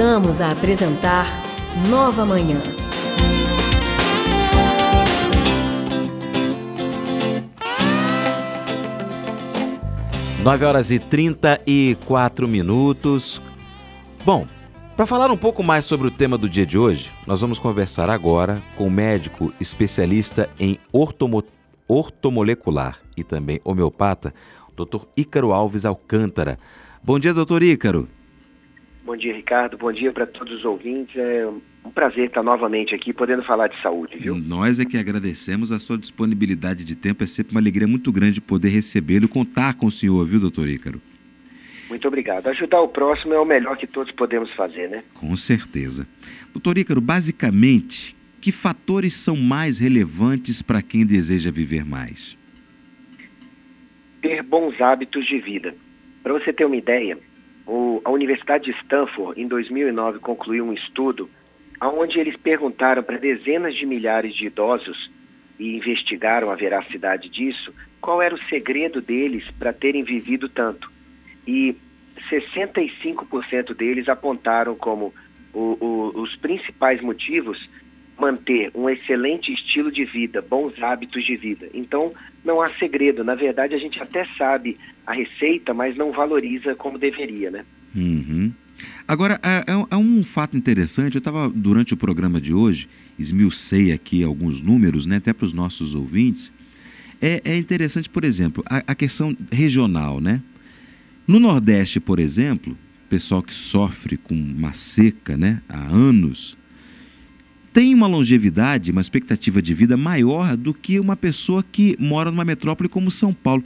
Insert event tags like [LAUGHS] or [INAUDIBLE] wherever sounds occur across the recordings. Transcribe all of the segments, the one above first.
Voltamos a apresentar Nova Manhã. Nove horas e trinta e quatro minutos. Bom, para falar um pouco mais sobre o tema do dia de hoje, nós vamos conversar agora com o médico especialista em ortomo, ortomolecular e também homeopata, Dr. Ícaro Alves Alcântara. Bom dia, doutor Ícaro. Bom dia, Ricardo. Bom dia para todos os ouvintes. É um prazer estar novamente aqui podendo falar de saúde, viu? Nós é que agradecemos a sua disponibilidade de tempo. É sempre uma alegria muito grande poder recebê-lo e contar com o senhor, viu, doutor Ícaro? Muito obrigado. Ajudar o próximo é o melhor que todos podemos fazer, né? Com certeza. Doutor Ícaro, basicamente, que fatores são mais relevantes para quem deseja viver mais? Ter bons hábitos de vida. Para você ter uma ideia, o, a Universidade de Stanford, em 2009, concluiu um estudo onde eles perguntaram para dezenas de milhares de idosos e investigaram a veracidade disso, qual era o segredo deles para terem vivido tanto. E 65% deles apontaram como o, o, os principais motivos manter um excelente estilo de vida, bons hábitos de vida. Então, não há segredo. Na verdade, a gente até sabe a receita, mas não valoriza como deveria, né? Uhum. Agora, é, é, é, um fato interessante. Eu estava, durante o programa de hoje, esmiucei aqui alguns números, né, até para os nossos ouvintes. É, é, interessante, por exemplo, a, a questão regional, né? No Nordeste, por exemplo, pessoal que sofre com uma seca né, há anos, tem uma longevidade, uma expectativa de vida maior do que uma pessoa que mora numa metrópole como São Paulo.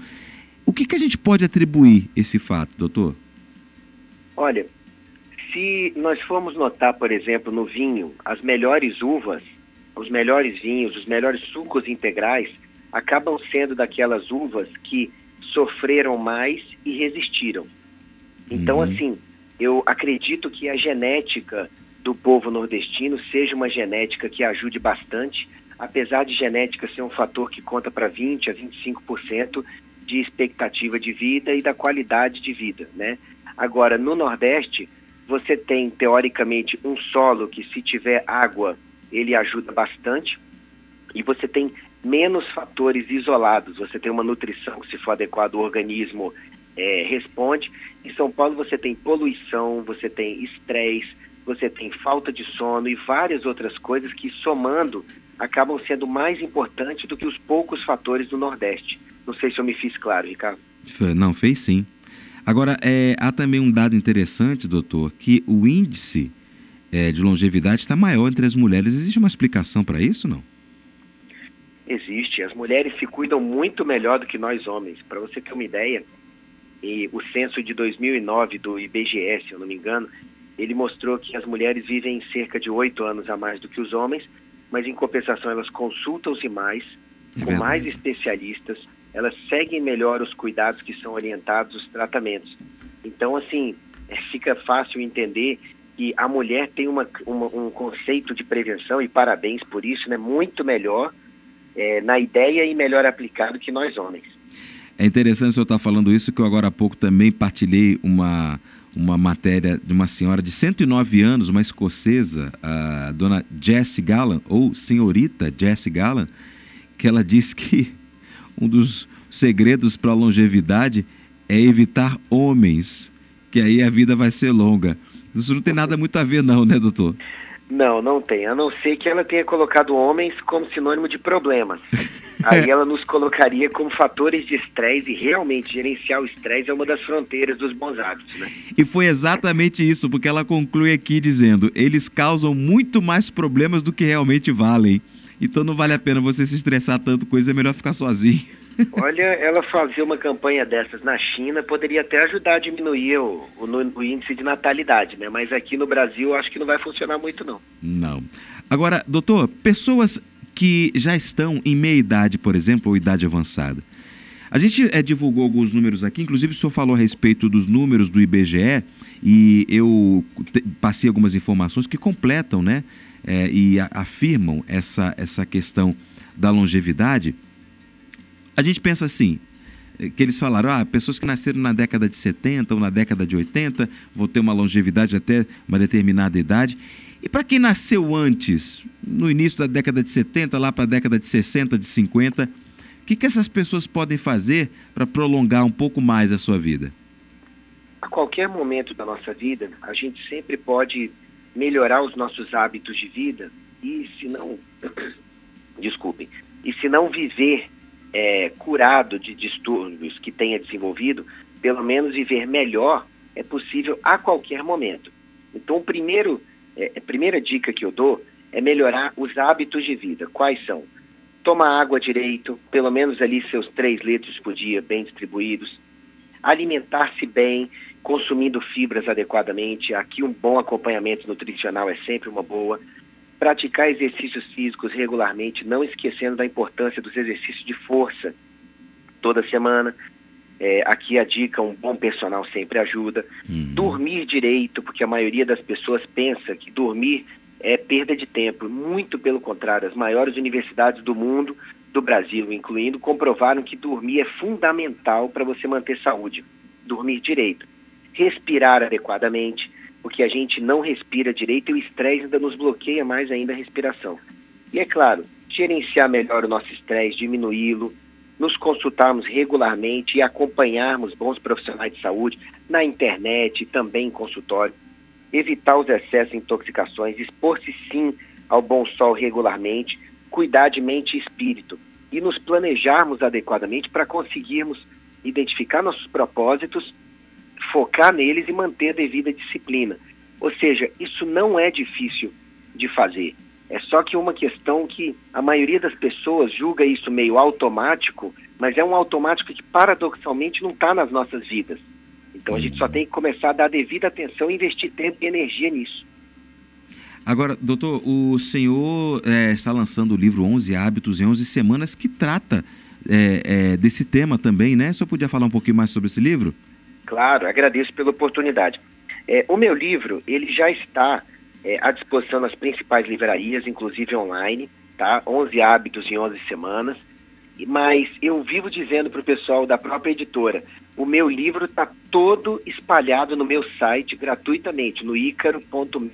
O que, que a gente pode atribuir esse fato, doutor? Olha, se nós formos notar, por exemplo, no vinho, as melhores uvas, os melhores vinhos, os melhores sucos integrais, acabam sendo daquelas uvas que sofreram mais e resistiram. Então, uhum. assim, eu acredito que a genética do povo nordestino seja uma genética que ajude bastante, apesar de genética ser um fator que conta para 20 a 25% de expectativa de vida e da qualidade de vida, né? Agora, no Nordeste, você tem teoricamente um solo que se tiver água, ele ajuda bastante, e você tem menos fatores isolados, você tem uma nutrição que se for adequada o organismo é, responde. Em São Paulo você tem poluição, você tem estresse, você tem falta de sono e várias outras coisas que, somando, acabam sendo mais importantes do que os poucos fatores do Nordeste. Não sei se eu me fiz claro, Ricardo. Não, fez sim. Agora, é, há também um dado interessante, doutor, que o índice é, de longevidade está maior entre as mulheres. Existe uma explicação para isso, não? Existe. As mulheres se cuidam muito melhor do que nós homens. Para você ter uma ideia, e o censo de 2009 do IBGE, se eu não me engano, ele mostrou que as mulheres vivem cerca de oito anos a mais do que os homens, mas em compensação elas consultam-se mais, é com mais especialistas, elas seguem melhor os cuidados que são orientados, os tratamentos. Então, assim, é, fica fácil entender que a mulher tem uma, uma, um conceito de prevenção, e parabéns por isso, né, muito melhor é, na ideia e melhor aplicado que nós homens. É interessante o senhor estar falando isso, que eu agora há pouco também partilhei uma, uma matéria de uma senhora de 109 anos, uma escocesa, a dona Jessie Gallan, ou senhorita Jessie Gallan, que ela [LAUGHS] diz que um dos segredos para a longevidade é evitar homens, que aí a vida vai ser longa. Isso não tem nada muito a ver não, né, doutor? Não, não tem. A não ser que ela tenha colocado homens como sinônimo de problemas. [LAUGHS] Aí ela nos colocaria como fatores de estresse e realmente gerenciar o estresse é uma das fronteiras dos bons hábitos, né? E foi exatamente isso, porque ela conclui aqui dizendo: eles causam muito mais problemas do que realmente valem. Então não vale a pena você se estressar tanto, coisa é melhor ficar sozinho. [LAUGHS] Olha, ela fazer uma campanha dessas na China poderia até ajudar a diminuir o, o, o, índice de natalidade, né? Mas aqui no Brasil acho que não vai funcionar muito, não. Não. Agora, doutor, pessoas que já estão em meia idade, por exemplo, ou idade avançada. A gente é, divulgou alguns números aqui, inclusive o senhor falou a respeito dos números do IBGE e eu passei algumas informações que completam, né? É, e afirmam essa, essa questão da longevidade. A gente pensa assim: eh, que eles falaram, ah, pessoas que nasceram na década de 70 ou na década de 80 vão ter uma longevidade até uma determinada idade. E para quem nasceu antes, no início da década de 70, lá para a década de 60, de 50, o que, que essas pessoas podem fazer para prolongar um pouco mais a sua vida? A qualquer momento da nossa vida, a gente sempre pode melhorar os nossos hábitos de vida e se não, [COUGHS] desculpem, e se não viver é, curado de distúrbios que tenha desenvolvido, pelo menos viver melhor é possível a qualquer momento. Então, primeiro, é, a primeira dica que eu dou é melhorar os hábitos de vida. Quais são? Tomar água direito, pelo menos ali seus 3 litros por dia, bem distribuídos. Alimentar-se bem, consumindo fibras adequadamente. Aqui um bom acompanhamento nutricional é sempre uma boa praticar exercícios físicos regularmente, não esquecendo da importância dos exercícios de força toda semana. É, aqui a dica, um bom personal sempre ajuda. Uhum. Dormir direito, porque a maioria das pessoas pensa que dormir é perda de tempo. Muito pelo contrário, as maiores universidades do mundo, do Brasil incluindo, comprovaram que dormir é fundamental para você manter saúde. Dormir direito. Respirar adequadamente, porque a gente não respira direito e o estresse ainda nos bloqueia mais ainda a respiração. E é claro, gerenciar melhor o nosso estresse, diminuí-lo, nos consultarmos regularmente e acompanharmos bons profissionais de saúde na internet e também em consultório, evitar os excessos de intoxicações, expor-se sim ao bom sol regularmente, cuidar de mente e espírito e nos planejarmos adequadamente para conseguirmos identificar nossos propósitos focar neles e manter a devida disciplina. Ou seja, isso não é difícil de fazer. É só que uma questão que a maioria das pessoas julga isso meio automático, mas é um automático que paradoxalmente não está nas nossas vidas. Então a gente só tem que começar a dar devida atenção e investir tempo e energia nisso. Agora, doutor, o senhor é, está lançando o livro 11 Hábitos em 11 Semanas, que trata é, é, desse tema também, né? Só podia falar um pouquinho mais sobre esse livro? Claro, agradeço pela oportunidade. É, o meu livro, ele já está é, à disposição nas principais livrarias, inclusive online, tá? 11 hábitos em 11 semanas. Mas eu vivo dizendo para o pessoal da própria editora, o meu livro está todo espalhado no meu site gratuitamente, no icaro.med.br.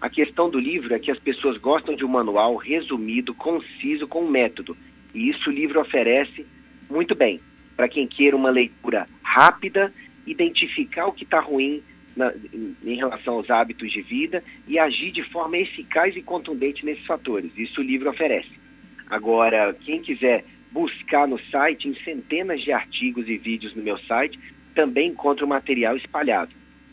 A questão do livro é que as pessoas gostam de um manual resumido, conciso, com um método. E isso o livro oferece muito bem para quem queira uma leitura rápida, identificar o que está ruim na, em, relação aos hábitos de vida e agir de forma eficaz e contundente nesses fatores. Isso o livro oferece. Agora, quem quiser buscar no site, em centenas de artigos e vídeos no meu site, também encontra o material espalhado.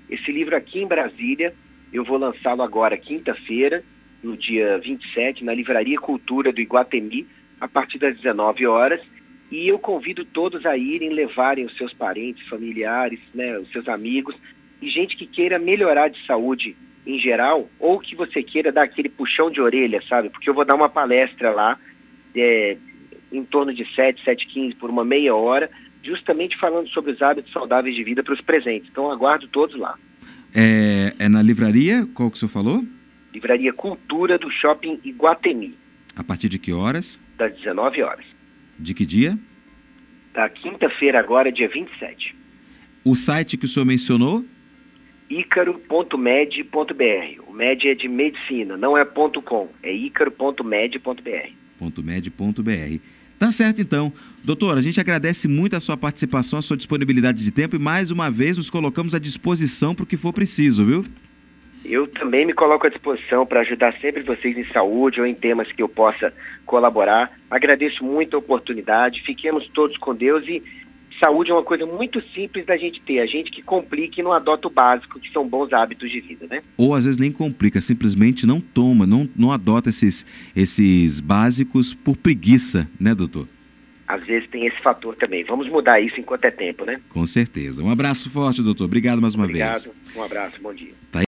Esse livro aqui em Brasília, eu vou lançá-lo agora, quinta-feira, no dia 27, na Livraria Cultura do Iguatemi, a partir das 19 horas. E eu convido todos a irem, levarem os seus parentes, familiares, né, os seus amigos e gente que queira melhorar de saúde em geral ou que você queira dar aquele puxão de orelha, sabe? Porque eu vou dar uma palestra lá é, em torno de 7, 7, 15 por uma meia hora, justamente falando sobre os hábitos saudáveis de vida para os presentes. Então aguardo todos lá. É, é na livraria? Qual que o senhor falou? Livraria Cultura do Shopping Iguatemi. A partir de que horas? Das 19 horas. De que dia? Da quinta-feira agora, dia 27. O site que o senhor mencionou? icaro.med.br. O med é de medicina, não é ponto .com, é icaro.med.br. .med.br. Tá certo então. Doutor, a gente agradece muito a sua participação, a sua disponibilidade de tempo e mais uma vez nos colocamos à disposição para o que for preciso, viu? Eu também me coloco à disposição para ajudar sempre vocês em saúde ou em temas que eu possa colaborar. Agradeço muito a oportunidade. Fiquemos todos com Deus e saúde é uma coisa muito simples da gente ter. A gente que complica e não adota o básico, que são bons hábitos de vida, né? Ou às vezes nem complica, simplesmente não toma, não, não adota esses, esses básicos por preguiça, né, doutor? Às vezes tem esse fator também. Vamos mudar isso enquanto é tempo, né? Com certeza. Um abraço forte, doutor. Obrigado mais uma Obrigado. vez. Um abraço, bom dia. Tá